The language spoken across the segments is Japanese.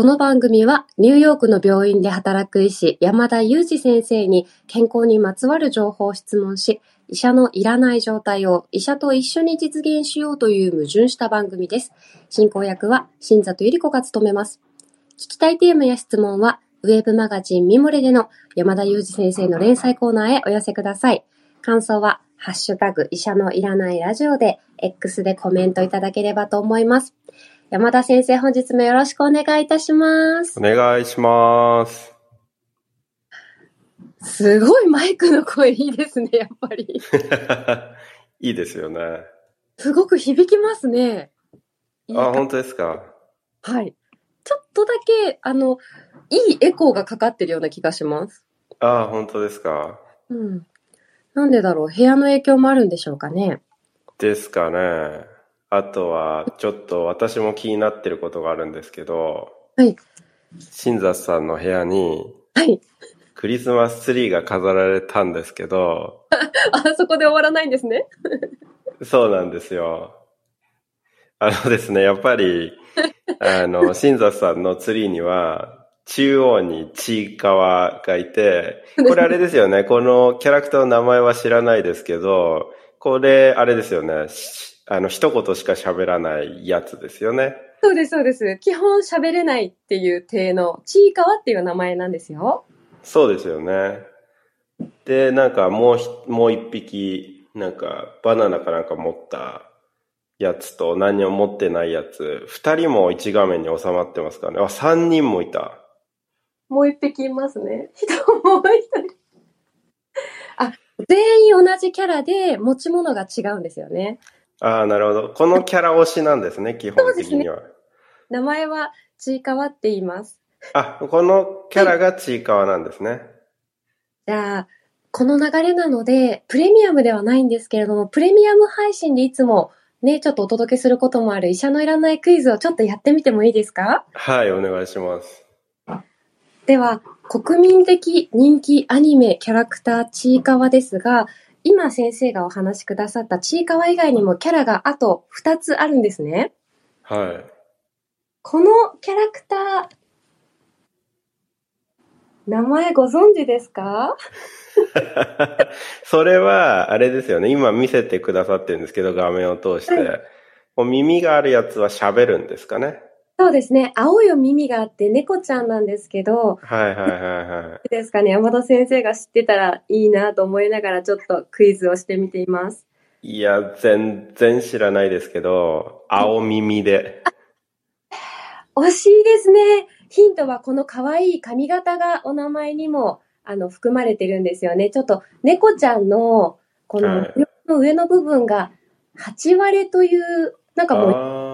この番組はニューヨークの病院で働く医師山田裕二先生に健康にまつわる情報を質問し、医者のいらない状態を医者と一緒に実現しようという矛盾した番組です。進行役は新里ゆり子が務めます。聞きたいテーマや質問は、ウェブマガジンミモレでの山田裕二先生の連載コーナーへお寄せください。感想は、ハッシュタグ医者のいらないラジオで X でコメントいただければと思います。山田先生、本日もよろしくお願いいたしますお。願いします。すごいマイクの声いいですね、やっぱり。いいですよね。すごく響きますね。あ、か本当ですか？はい。ちょっとだけ、あの、いいエコーがかかってるような気がします。あ、本当ですか？うん。なんでだろう部屋の影響もあるんでしょうかね。ですかね。あとは、ちょっと私も気になってることがあるんですけど、はい。新雑さんの部屋にはい。クリスマスツリーが飾られたんですけど、あ、そこで終わらないんですね。そうなんですよ。あのですね、やっぱり、あの、新雑さんのツリーには、中央にちいかわがいて、これあれですよね、このキャラクターの名前は知らないですけど、これ、あれですよね、しあの、一言しか喋らないやつですよね。そうです、そうです。基本喋れないっていう体の、ちいかわっていう名前なんですよ。そうですよね。で、なんかもうひ、もう一匹、なんか、バナナかなんか持ったやつと何も持ってないやつ、二人も一画面に収まってますからね。あ、三人もいた。もう一匹いますね。人もう一人。あ、全員同じキャラで持ち物が違うんですよね。ああ、なるほど。このキャラ推しなん ですね、基本的には。名前はちいかわって言います。あ、このキャラがちいかわなんですね。じゃあ、この流れなので、プレミアムではないんですけれども、プレミアム配信でいつもね、ちょっとお届けすることもある医者のいらないクイズをちょっとやってみてもいいですか？はい、お願いします。では、国民的人気アニメキャラクターちいかわですが、今先生がお話しくださったちいかわ以外にもキャラがあと2つあるんですね。はい。このキャラクター、名前ご存知ですか？それは、あれですよね。今見せてくださってるんですけど、画面を通して。はこう耳があるやつは喋るんですかね。そうですね。青いお耳があって猫ちゃんなんですけど、はいはいはいはい。ですかね。山田先生が知ってたらいいなと思いながらちょっとクイズをしてみています。いや、全然知らないですけど、青耳で。惜しいですね。ヒントはこの可愛い髪型がお名前にもあの含まれてるんですよね。ちょっと猫ちゃんのこの上の部分が8割れという、なんかもう。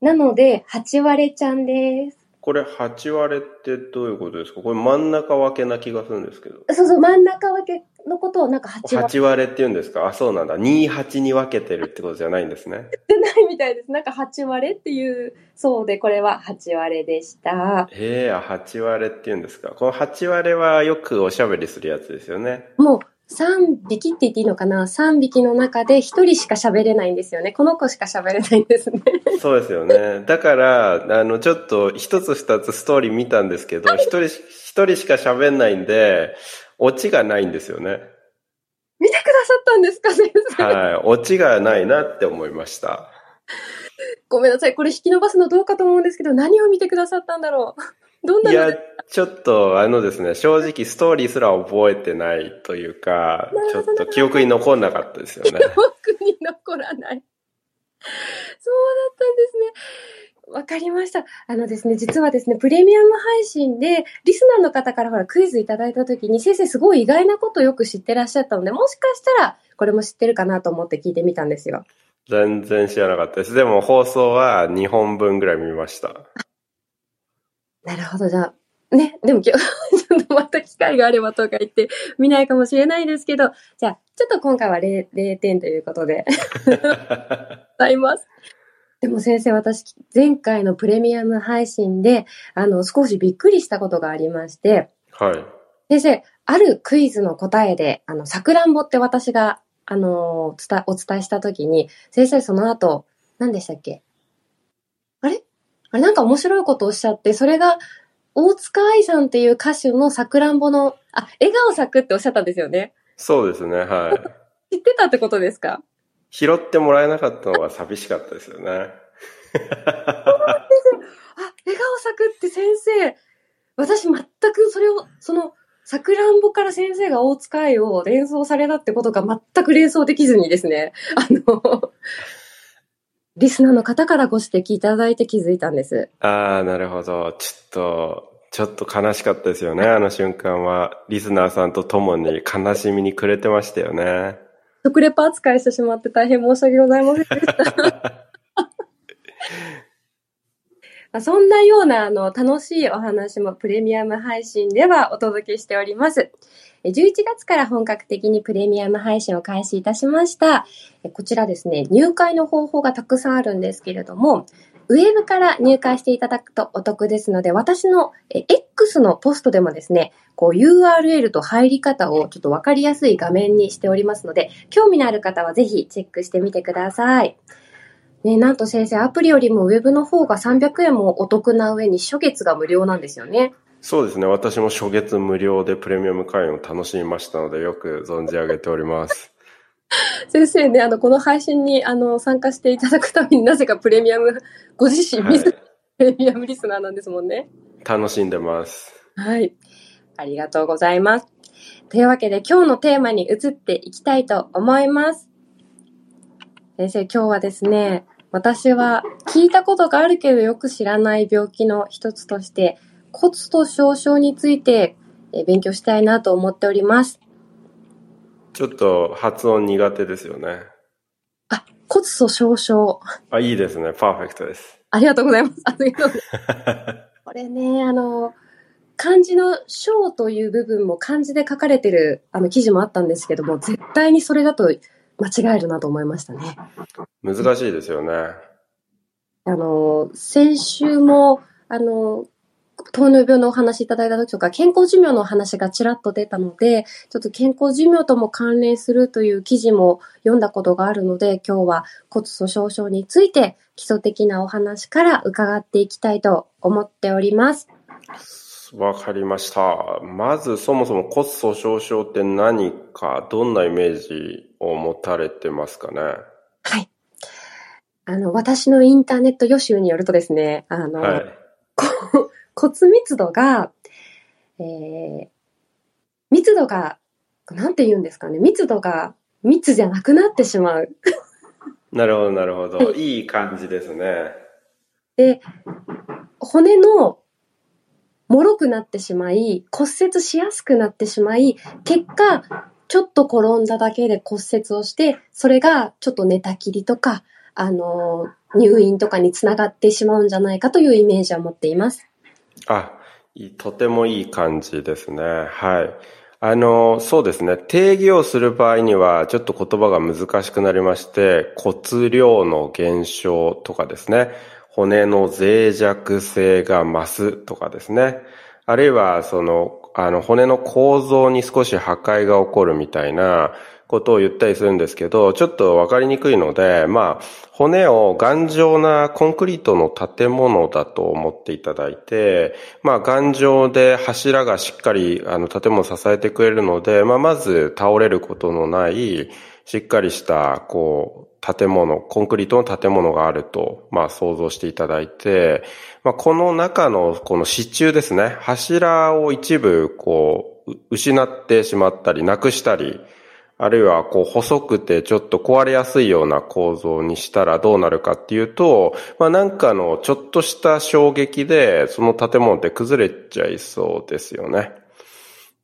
なので8割れちゃんです。これ8割れってどういうことですか？これ真ん中分けな気がするんですけど。そうそう、真ん中分けのことをなんか8割れ8割れって言うんですか？あ、そうなんだ。2、8に分けてるってことじゃないんですね。じ ゃないみたいです。なんか8割れっていう、そうで、これは8割れでした。ええあ、8割れって言うんですか？この8割れはよくおしゃべりするやつですよね。もう3匹って言っていいのかな ?3 匹の中で1人しか喋れないんですよね。この子しか喋れないんですね。そうですよね。だから、あの、ちょっと一つ二つストーリー見たんですけど、一人し、一人しか喋んないんで、オチがないんですよね。見てくださったんですか？先生。はい。オチがないなって思いました。ごめんなさい。これ引き伸ばすのどうかと思うんですけど、何を見てくださったんだろう？どんないのや、ちょっと、あのですね、正直ストーリーすら覚えてないというかな、ちょっと記憶に残んなかったですよね。僕に残らない。そうだったんですね。わかりました。あのですね、実はですね、プレミアム配信で、リスナーの方からほらクイズいただいたときに、先生すごい意外なことをよく知ってらっしゃったので、もしかしたら、これも知ってるかなと思って聞いてみたんですよ。全然知らなかったです。でも放送は2本分ぐらい見ました。なるほど、じゃあ、ね、でも今日、ちょっとまた機会があればとか言って見ないかもしれないですけど、じゃあ、ちょっと今回は 0, 0点ということで、ございます。でも先生、私、前回のプレミアム配信で、あの、少しびっくりしたことがありまして、はい。先生、あるクイズの答えで、あの、さくらんぼって私が、あの、伝お伝えしたときに、先生その後、何でしたっけ？あれ？あれ？なんか面白いことをおっしゃって、それが、大塚愛さんっていう歌手のさくらんぼの、あ、笑顔咲くっておっしゃったんですよね。そうですね、はい。知ってたってことですか？拾ってもらえなかったのは寂しかったですよね。あ、笑顔咲くって先生、私全くそれを、その、さくらんぼから先生が大塚愛を連想されたってことが全く連想できずにですね、あの、リスナーの方からご指摘いただいて気づいたんです。ああ、なるほど。ちょっと、ちょっと悲しかったですよね、あの瞬間は。リスナーさんと共に悲しみに暮れてましたよね。食レポ扱いしてしまって大変申し訳ございませんでした。そんなようなあの楽しいお話もプレミアム配信ではお届けしております。11月から本格的にプレミアム配信を開始いたしました。こちらですね、入会の方法がたくさんあるんですけれども、ウェブから入会していただくとお得ですので、私の X のポストでもですね、こう URL と入り方をちょっとわかりやすい画面にしておりますので、興味のある方はぜひチェックしてみてください。ね、なんと先生、アプリよりもウェブの方が300円もお得な上に初月が無料なんですよね。そうですね。私も初月無料でプレミアム会員を楽しみましたので、よく存じ上げております。先生ね、あの、この配信に、あの、参加していただくためになぜかプレミアム、ご自身、はい、プレミアムリスナーなんですもんね。楽しんでます。はい。ありがとうございます。というわけで、今日のテーマに移っていきたいと思います。先生、今日はですね、私は聞いたことがあるけどよく知らない病気の一つとして、骨粗鬆症について勉強したいなと思っております。ちょっと発音苦手ですよね。あ、骨粗鬆症。あ、いいですね。パーフェクトです。ありがとうございます。ありがとうございます。これね、あの、漢字の章という部分も漢字で書かれてるあの記事もあったんですけども、絶対にそれだと間違えるなと思いましたね。難しいですよね。あの、先週も、あの、糖尿病のお話いただいた時とか、健康寿命のお話がちらっと出たので、ちょっと健康寿命とも関連するという記事も読んだことがあるので、今日は骨粗鬆症について基礎的なお話から伺っていきたいと思っております。わかりました。まずそもそも骨粗鬆症って何か、どんなイメージを持たれてますかね？はい。あの、私のインターネット予習によるとですね、あの、はい、骨密度が、えー、密度が、なんて言うんですかね、密度が密じゃなくなってしまう。なるほど、なるほど。いい感じですね。で、骨の脆くなってしまい、骨折しやすくなってしまい、結果、ちょっと転んだだけで骨折をして、それがちょっと寝たきりとか、あの、入院とかにつながってしまうんじゃないかというイメージを持っています。あ、とてもいい感じですね。はい。あの、そうですね。定義をする場合には、ちょっと言葉が難しくなりまして、骨量の減少とかですね。骨の脆弱性が増すとかですね。あるいは、その、あの、骨の構造に少し破壊が起こるみたいなことを言ったりするんですけど、ちょっとわかりにくいので、まあ、骨を頑丈なコンクリートの建物だと思っていただいて、まあ、頑丈で柱がしっかり、あの、建物を支えてくれるので、まあ、まず倒れることのない、しっかりした、こう、建物、コンクリートの建物があると、まあ想像していただいて、まあこの中のこの支柱ですね、柱を一部こう、失ってしまったり、なくしたり、あるいはこう細くてちょっと壊れやすいような構造にしたらどうなるかっていうと、まあなんかのちょっとした衝撃でその建物って崩れちゃいそうですよね。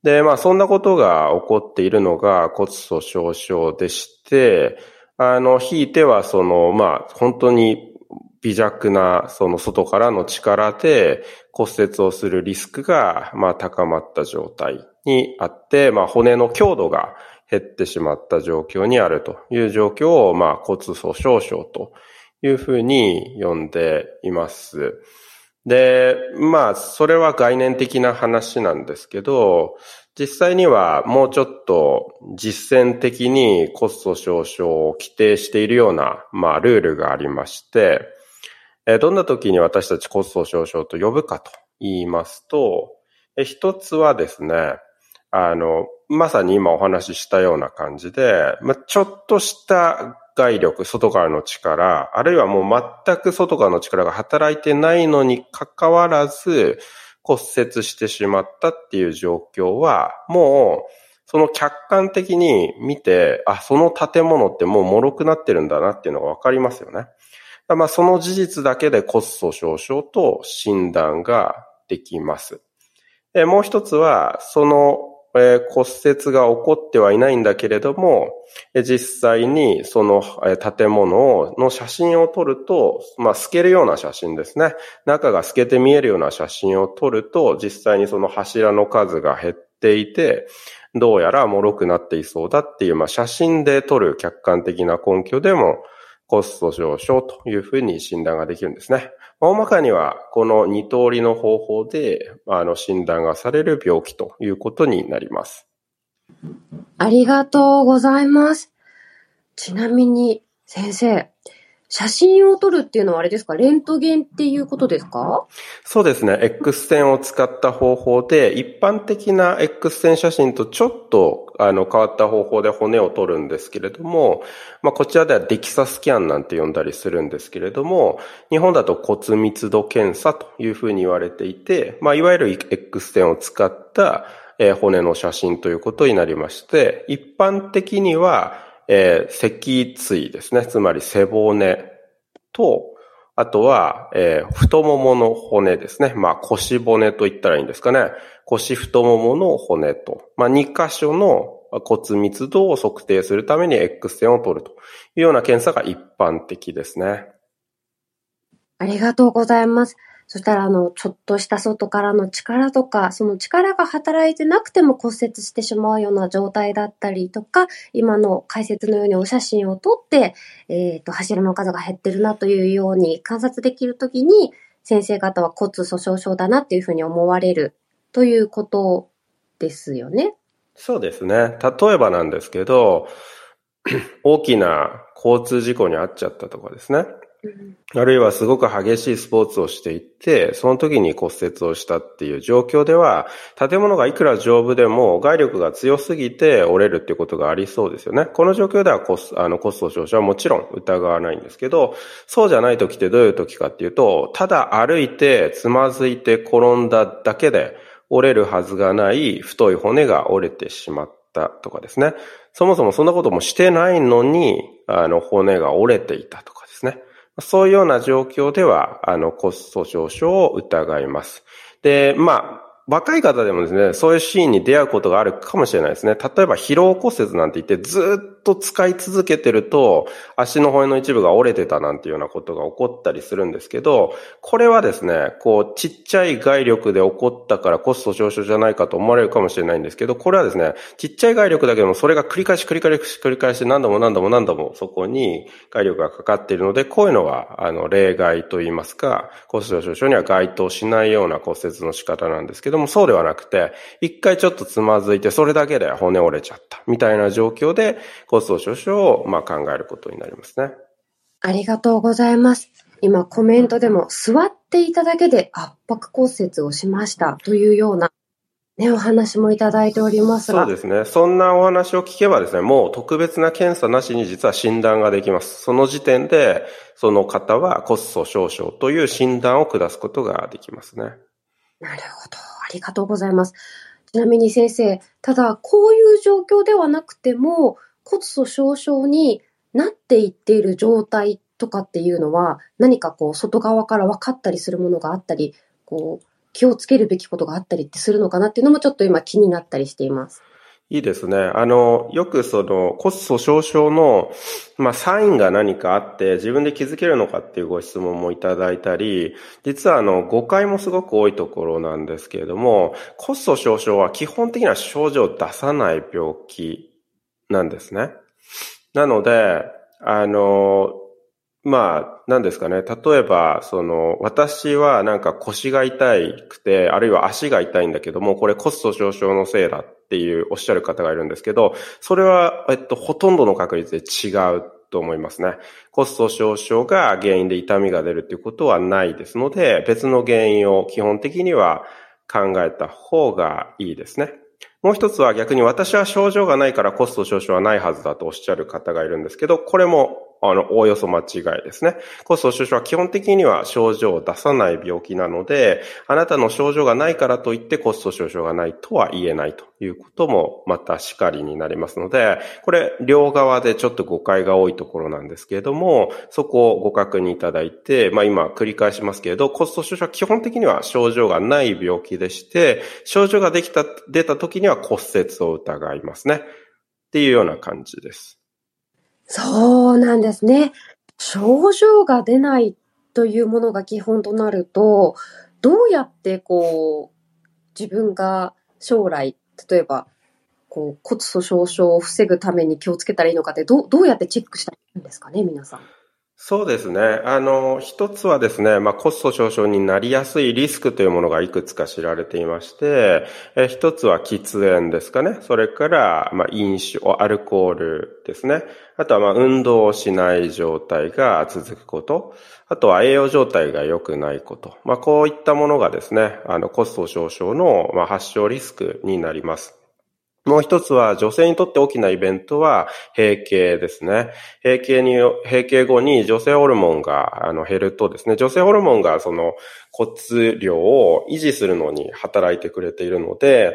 で、まあそんなことが起こっているのが骨粗鬆症でして、あの、ひいてはその、まあ、本当に微弱な、その外からの力で骨折をするリスクが、まあ、高まった状態にあって、まあ、骨の強度が減ってしまった状況にあるという状況を、まあ、骨粗鬆症というふうに呼んでいます。で、まあ、それは概念的な話なんですけど、実際にはもうちょっと実践的にコスト少々を規定しているような、まあ、ルールがありまして、どんな時に私たち骨粗鬆症と呼ぶかと言いますと、一つはですね、あの、まさに今お話ししたような感じで、まあ、ちょっとした外力、外からの力、あるいはもう全く外からの力が働いてないのにかかわらず骨折してしまったっていう状況は、もうその客観的に見て、あ、その建物ってもう脆くなってるんだなっていうのがわかりますよね。まあ、その事実だけで骨粗鬆症と診断ができます。もう一つは、そのえ骨折が起こってはいないんだけれども、実際にその建物の写真を撮ると、まあ透けるような写真ですね。中が透けて見えるような写真を撮ると、実際にその柱の数が減っていて、どうやら脆くなっていそうだっていう、まあ写真で撮る客観的な根拠でも、コスト上昇というふうに診断ができるんですね。大まかにはこの2通りの方法であの診断がされる病気ということになります。ありがとうございます。ちなみに先生、写真を撮るっていうのはあれですか？レントゲンっていうことですか？そうですね。X 線を使った方法で、一般的な X 線写真とちょっとあの変わった方法で骨を撮るんですけれども、まあ、こちらではデキサスキャンなんて呼んだりするんですけれども、日本だと骨密度検査というふうに言われていて、まあ、いわゆる X 線を使った骨の写真ということになりまして、一般的にはえー、脊椎ですね。つまり背骨と、あとは、えー、太ももの骨ですね。まあ腰骨と言ったらいいんですかね。腰太ももの骨と、まあ2箇所の骨密度を測定するために X 線を取るというような検査が一般的ですね。ありがとうございます。そしたら、あの、ちょっとした外からの力とか、その力が働いてなくても骨折してしまうような状態だったりとか、今の解説のようにお写真を撮って、えっ、ー、と、柱の数が減ってるなというように観察できるときに、先生方は骨粗鬆症だなっていうふうに思われるということですよね。そうですね。例えばなんですけど、大きな交通事故に遭っちゃったとかですね。あるいはすごく激しいスポーツをしていて、その時に骨折をしたっていう状況では、建物がいくら丈夫でも外力が強すぎて折れるっていうことがありそうですよね。この状況ではコスあのコスト少々はもちろん疑わないんですけど、そうじゃない時ってどういう時かっていうと、ただ歩いてつまずいて転んだだけで折れるはずがない太い骨が折れてしまったとかですね。そもそもそんなこともしてないのに、あの骨が折れていたとかですね。そういうような状況では、あの、コスト上昇を疑います。で、まあ、若い方でもですね、そういうシーンに出会うことがあるかもしれないですね。例えば疲労骨折なんて言ってずっと使い続けてると足の骨の一部が折れてたなんていうようなことが起こったりするんですけど、これはですね、こうちっちゃい外力で起こったからコスト上昇じゃないかと思われるかもしれないんですけど、これはですね、ちっちゃい外力だけどもそれが繰り返し繰り返し繰り返し何度も何度も何度もそこに外力がかかっているので、こういうのはあの例外といいますか、コスト上昇には該当しないような骨折の仕方なんですけ、どもそうではなくて、一回ちょっとつまずいて、それだけで骨折れちゃった。みたいな状況で骨粗鬆症をまあ考えることになりますね。ありがとうございます。今コメントでも座っていただけで圧迫骨折をしましたというようなね、お話もいただいておりますが。そうですね。そんなお話を聞けばですね、もう特別な検査なしに実は診断ができます。その時点で、その方は骨粗鬆症という診断を下すことができますね。なるほど。ありがとうございます。ちなみに先生、ただ、こういう状況ではなくても、骨粗鬆症になっていっている状態とかっていうのは、何かこう、外側から分かったりするものがあったり、こう、気をつけるべきことがあったりってするのかなっていうのもちょっと今気になったりしています。いいですね。あの、よくその骨粗鬆症の、まあ、サインが何かあって自分で気づけるのかっていうご質問もいただいたり、実はあの、誤解もすごく多いところなんですけれども、骨粗鬆症は基本的には症状を出さない病気なんですね。なので、あの、まあ、何ですかね。例えば、その、私はなんか腰が痛くて、あるいは足が痛いんだけども、これ骨粗鬆症のせいだっていうおっしゃる方がいるんですけど、それは、えっと、ほとんどの確率で違うと思いますね。コスト上昇が原因で痛みが出るっていうことはないですので、別の原因を基本的には考えた方がいいですね。もう一つは逆に私は症状がないからコスト上昇はないはずだとおっしゃる方がいるんですけど、これもあの、おおよそ間違いですね。コスト上昇は基本的には症状を出さない病気なので、あなたの症状がないからといってコスト上昇がないとは言えないということもまたしかりになりますので、これ両側でちょっと誤解が多いところなんですけれども、そこをご確認いただいて、まあ今繰り返しますけれど、コスト上昇は基本的には症状がない病気でして、症状ができた、出た時には骨折を疑いますね。っていうような感じです。そうなんですね。症状が出ないというものが基本となると、どうやってこう、自分が将来、例えば、こう骨粗鬆症を防ぐために気をつけたらいいのかって、どうどうやってチェックしたらいいんですかね、皆さん。そうですね。あの、一つはですね、まあ、コスト上昇になりやすいリスクというものがいくつか知られていまして、え一つは喫煙ですかね。それから、まあ、飲酒、アルコールですね。あとは、ま、運動をしない状態が続くこと。あとは、栄養状態が良くないこと。まあ、こういったものがですね、あの、コスト上昇の、ま、発症リスクになります。もう一つは女性にとって大きなイベントは閉経ですね。閉経に、閉経後に女性ホルモンがあの減るとですね、女性ホルモンがその骨量を維持するのに働いてくれているので、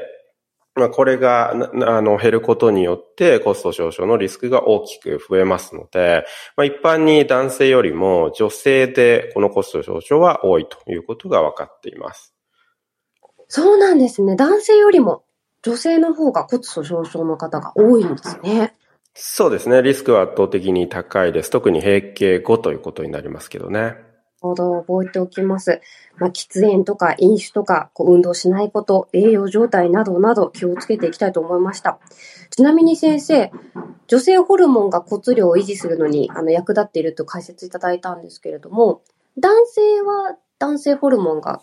まあ、これが、あの、減ることによってコスト上昇のリスクが大きく増えますので、まあ、一般に男性よりも女性でこのコスト上昇は多いということが分かっています。そうなんですね。男性よりも女性の方が骨粗鬆症の方が多いんですね。そうですね。リスクは圧倒的に高いです。特に閉経後ということになりますけどね。ほど、覚えておきます。まあ、喫煙とか飲酒とか、こう運動しないこと、栄養状態などなど気をつけていきたいと思いました。ちなみに先生、女性ホルモンが骨量を維持するのにあの役立っていると解説いただいたんですけれども、男性は男性ホルモンが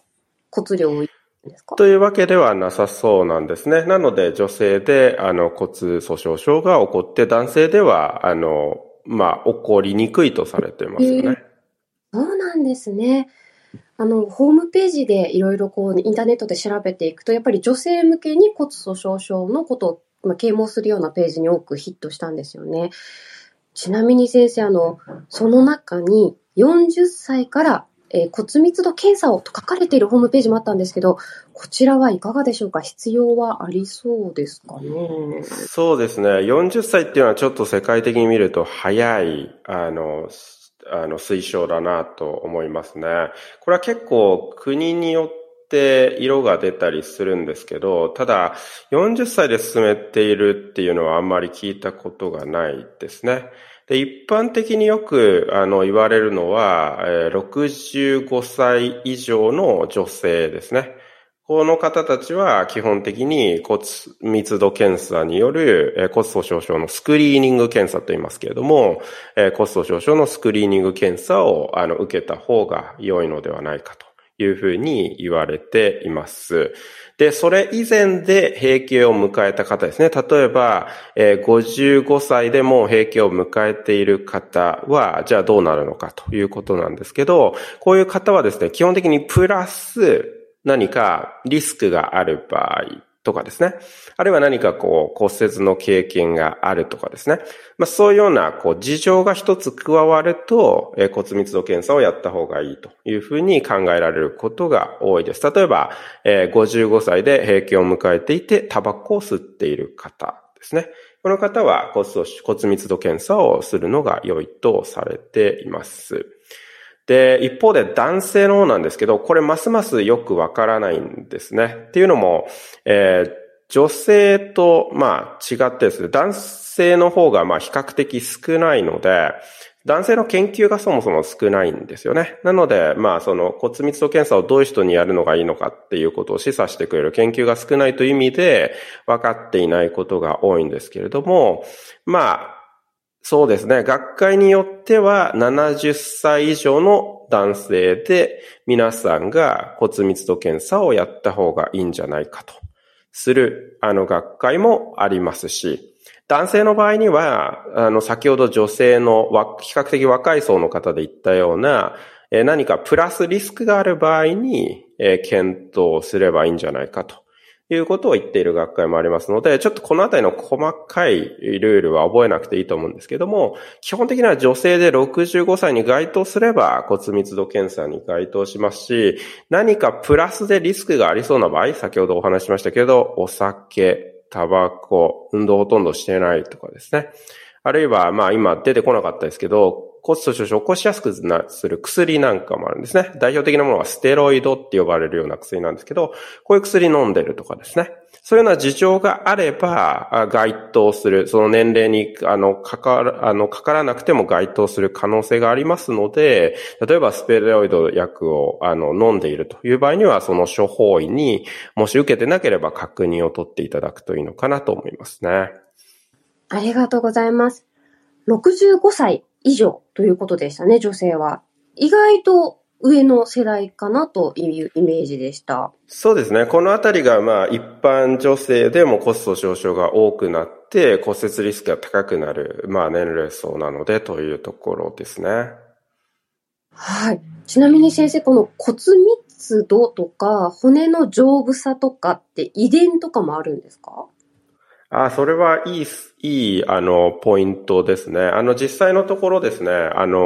骨量を維持ですか？というわけではなさそうなんですね。なので、女性で、あの、骨粗鬆症が起こって、男性では、あの、まあ、起こりにくいとされてますよね。えー、そうなんですね。あの、ホームページでいろいろこう、インターネットで調べていくと、やっぱり女性向けに骨粗鬆症のことを、まあ、啓蒙するようなページに多くヒットしたんですよね。ちなみに先生、あの、その中に40歳からえー、骨密度検査をと書かれているホームページもあったんですけど、こちらはいかがでしょうか？必要はありそうですかね？そうですね。40歳っていうのはちょっと世界的に見ると早い、あの、あの、推奨だなと思いますね。これは結構国によって色が出たりするんですけど、ただ40歳で進めているっていうのはあんまり聞いたことがないですね。で、一般的によく、あの、言われるのは、えー、65歳以上の女性ですね。この方たちは基本的に骨密度検査による骨粗鬆症のスクリーニング検査と言いますけれども、骨粗鬆症のスクリーニング検査をあの受けた方が良いのではないかというふうに言われています。で、それ以前で閉経を迎えた方ですね。例えば、えー、55歳でも閉経を迎えている方は、じゃあどうなるのかということなんですけど、こういう方はですね、基本的にプラス何かリスクがある場合とかですね。あるいは何かこう骨折の経験があるとかですね。まあそういうようなこう事情が一つ加わると、え骨密度検査をやった方がいいというふうに考えられることが多いです。例えば、え55歳で閉経を迎えていてタバコを吸っている方ですね。この方は骨密度検査をするのが良いとされています。で、一方で男性の方なんですけど、これますますよくわからないんですね。っていうのも、えー、女性と、まあ、違ってですね、男性の方が、まあ、比較的少ないので、男性の研究がそもそも少ないんですよね。なので、まあ、その骨密度検査をどういう人にやるのがいいのかっていうことを示唆してくれる研究が少ないという意味で分かっていないことが多いんですけれども、まあ、そうですね。学会によっては70歳以上の男性で皆さんが骨密度検査をやった方がいいんじゃないかとするあの学会もありますし、男性の場合には、あの、先ほど女性の比較的若い層の方で言ったような、え何かプラスリスクがある場合に、え検討すればいいんじゃないかということを言っている学会もありますので、ちょっとこのあたりの細かいルールは覚えなくていいと思うんですけども、基本的には女性で65歳に該当すれば骨密度検査に該当しますし、何かプラスでリスクがありそうな場合、先ほどお話しましたけど、お酒、タバコ、運動ほとんどしてないとかですね。あるいは、まあ今出てこなかったですけど、骨粗鬆症を起こしやすくする薬なんかもあるんですね。代表的なものはステロイドって呼ばれるような薬なんですけど、こういう薬飲んでるとかですね。そういうような事情があれば、該当する、その年齢に、あの、かかあの、かからなくても該当する可能性がありますので、例えばステロイド薬を、あの、飲んでいるという場合には、その処方医に、もし受けてなければ確認を取っていただくといいのかなと思いますね。ありがとうございます。65歳以上ということでしたね、女性は。意外と上の世代かなというイメージでした。そうですね。このあたりが、まあ、一般女性でもコスト上昇が多くなって、骨折リスクが高くなる、まあ、年齢層なのでというところですね。はい。ちなみに先生、この骨密度とか、骨の丈夫さとかって遺伝とかもあるんですか？あ、それはいい、いい、あの、ポイントですね。あの、実際のところですね、あの、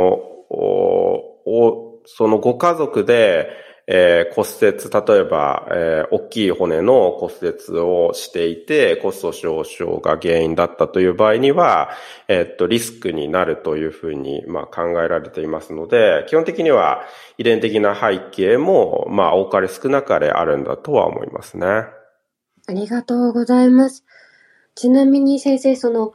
おお、そのご家族で、えー、骨折、例えば、えー、大きい骨の骨折をしていて、骨粗鬆症が原因だったという場合には、えー、っと、リスクになるというふうに、まあ、考えられていますので、基本的には遺伝的な背景も、まあ、多かれ少なかれあるんだとは思いますね。ありがとうございます。ちなみに先生、その、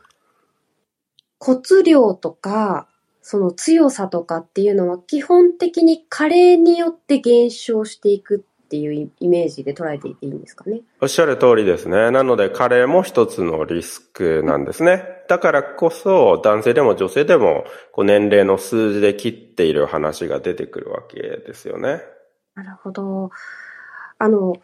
骨量とか、その強さとかっていうのは基本的に加齢によって減少していくっていうイメージで捉えていていいんですかね？おっしゃる通りですね。なので加齢も一つのリスクなんですね。だからこそ男性でも女性でもこう年齢の数字で切っている話が出てくるわけですよね。なるほど。あの、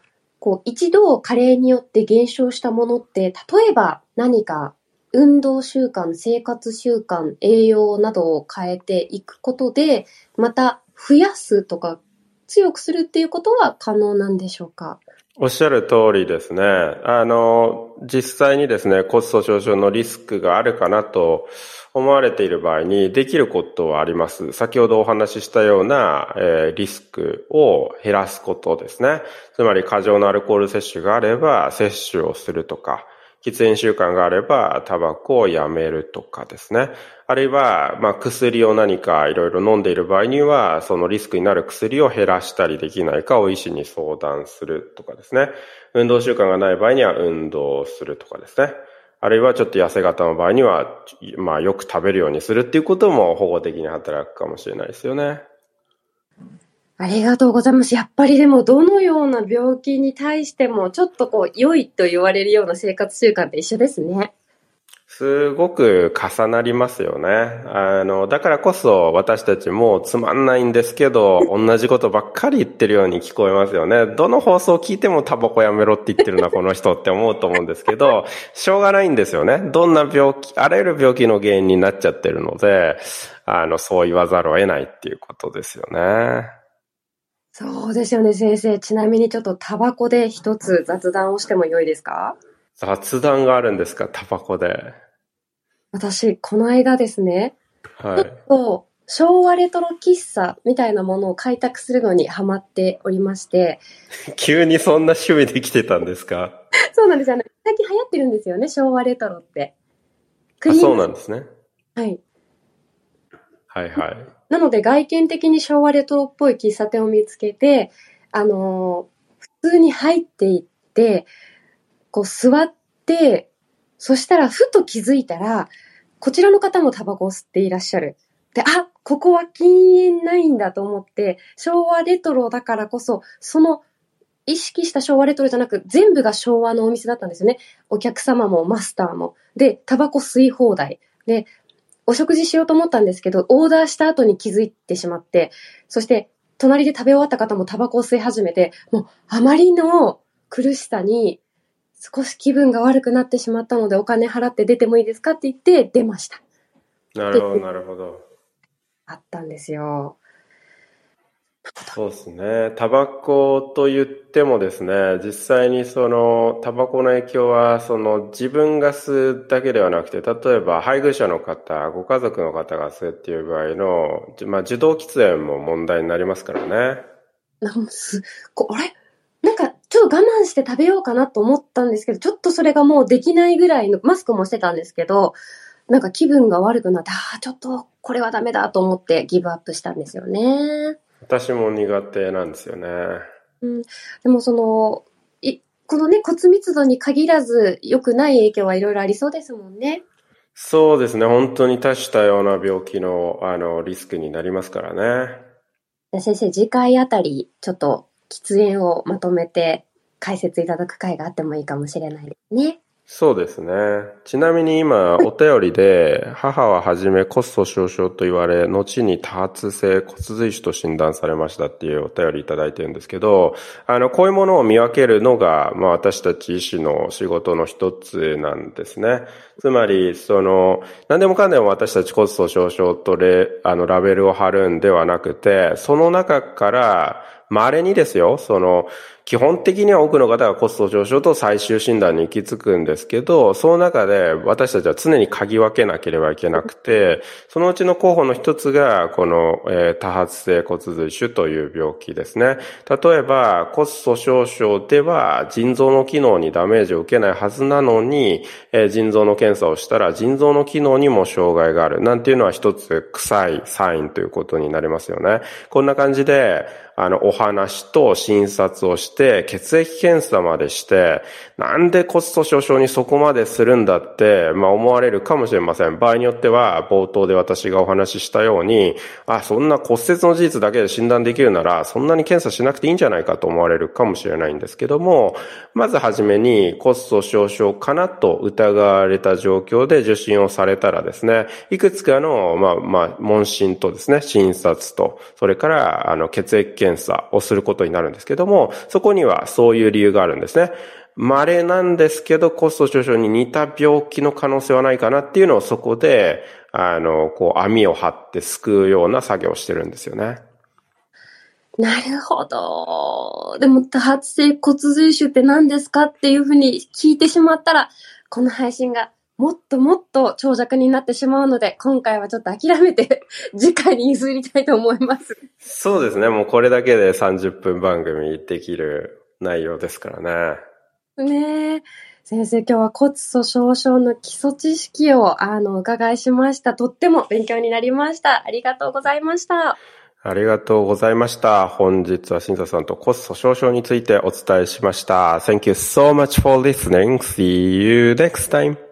こう、一度加齢によって減少したものって、例えば何か運動習慣、生活習慣、栄養などを変えていくことで、また増やすとか強くするっていうことは可能なんでしょうか？おっしゃる通りですね。あの、実際にですね、コスト上昇のリスクがあるかなと思われている場合にできることはあります。先ほどお話ししたような、えー、リスクを減らすことですね。つまり過剰なアルコール摂取があれば摂取をするとか、喫煙習慣があればタバコをやめるとかですね。あるいは、まあ、薬を何かいろいろ飲んでいる場合には、そのリスクになる薬を減らしたりできないかを医師に相談するとかですね。運動習慣がない場合には運動するとかですね。あるいはちょっと痩せ型の場合には、まあよく食べるようにするっていうことも保護的に働くかもしれないですよね。ありがとうございます。やっぱりでもどのような病気に対してもちょっとこう良いと言われるような生活習慣って一緒ですね。すごく重なりますよね。あの、だからこそ私たちもつまんないんですけど、同じことばっかり言ってるように聞こえますよね。どの放送を聞いてもタバコやめろって言ってるな、この人って思うと思うんですけど、しょうがないんですよね。どんな病気、あらゆる病気の原因になっちゃってるので、あの、そう言わざるを得ないっていうことですよね。そうですよね、先生。ちなみにちょっとタバコで一つ雑談をしても良いですか？雑談があるんですか、タバコで。私、この間ですね、はい、ちょっと昭和レトロ喫茶みたいなものを開拓するのにハマっておりまして。急にそんな趣味で来てたんですか？そうなんですよ。最近流行ってるんですよね、昭和レトロって。あそうなんですね。はい。はいはい。なので外見的に昭和レトロっぽい喫茶店を見つけて、あのー、普通に入っていって、こう座って、そしたらふと気づいたら、こちらの方もタバコを吸っていらっしゃる。で、あ、ここは禁煙ないんだと思って、昭和レトロだからこそ、その意識した昭和レトロじゃなく、全部が昭和のお店だったんですよね。お客様もマスターも。で、タバコ吸い放題。で、お食事しようと思ったんですけど、オーダーした後に気づいてしまって、そして、隣で食べ終わった方もタバコを吸い始めて、もう、あまりの苦しさに、少し気分が悪くなってしまったのでお金払って出てもいいですかって言って出ました。なるほど、なるほど。あったんですよ。そうですね。タバコと言ってもですね、実際にそのタバコの影響はその自分が吸うだけではなくて、例えば配偶者の方、ご家族の方が吸うっていう場合の、まあ受動喫煙も問題になりますからね。なんす、あれ？なんかちょっと我慢して食べようかなと思ったんですけど、ちょっとそれがもうできないぐらいの、マスクもしてたんですけど、なんか気分が悪くなって、ああ、ちょっとこれはダメだと思ってギブアップしたんですよね。私も苦手なんですよね。うん。でもその、い、このね、骨密度に限らず良くない影響はいろいろありそうですもんね。そうですね。本当に多種多様な病気の、あの、リスクになりますからね。先生、次回あたり、ちょっと、喫煙をまとめて解説いただく回があってもいいかもしれないですね。そうですね。ちなみに今、お便りで、母ははじめコスト少々と言われ、後に多発性骨髄腫と診断されましたっていうお便りいただいてるんですけど、あの、こういうものを見分けるのが、まあ私たち医師の仕事の一つなんですね。つまり、その、何でもかんでも私たちコスト少々とレ、あの、ラベルを貼るんではなくて、その中から、稀にですよ、その、基本的には多くの方がコスト上昇と最終診断に行き着くんですけど、その中で私たちは常に嗅ぎ分けなければいけなくて、そのうちの候補の一つが、この、えー、多発性骨髄腫という病気ですね。例えば、骨粗鬆症では腎臓の機能にダメージを受けないはずなのに、えー、腎臓の検査をしたら腎臓の機能にも障害がある。なんていうのは一つ臭いサインということになりますよね。こんな感じで、あの、お話と診察をして、血液検査までして、なんで骨粗鬆症にそこまでするんだって、まあ思われるかもしれません。場合によっては、冒頭で私がお話ししたように、あ、そんな骨折の事実だけで診断できるなら、そんなに検査しなくていいんじゃないかと思われるかもしれないんですけども、まずはじめに骨粗鬆症かなと疑われた状況で受診をされたらですね、いくつかの、まあ、まあ、問診とですね、診察と、それから、あの、血液検査検査をすることになるんですけども、そこにはそういう理由があるんですね。稀なんですけど、コスト上昇に似た病気の可能性はないかなっていうのをそこで、あの、こう網を張って救うような作業をしてるんですよね。なるほど。でも多発性骨髄腫って何ですかっていうふうに聞いてしまったら、この配信がもっともっと長尺になってしまうので、今回はちょっと諦めて、次回に譲りたいと思います。そうですね。もうこれだけで30分番組できる内容ですからね。ねえ。先生、今日は骨粗鬆症の基礎知識を、あの、お伺いしました。とっても勉強になりました。ありがとうございました。ありがとうございました。本日は新座さんと骨粗鬆症についてお伝えしました。Thank you so much for listening. See you next time.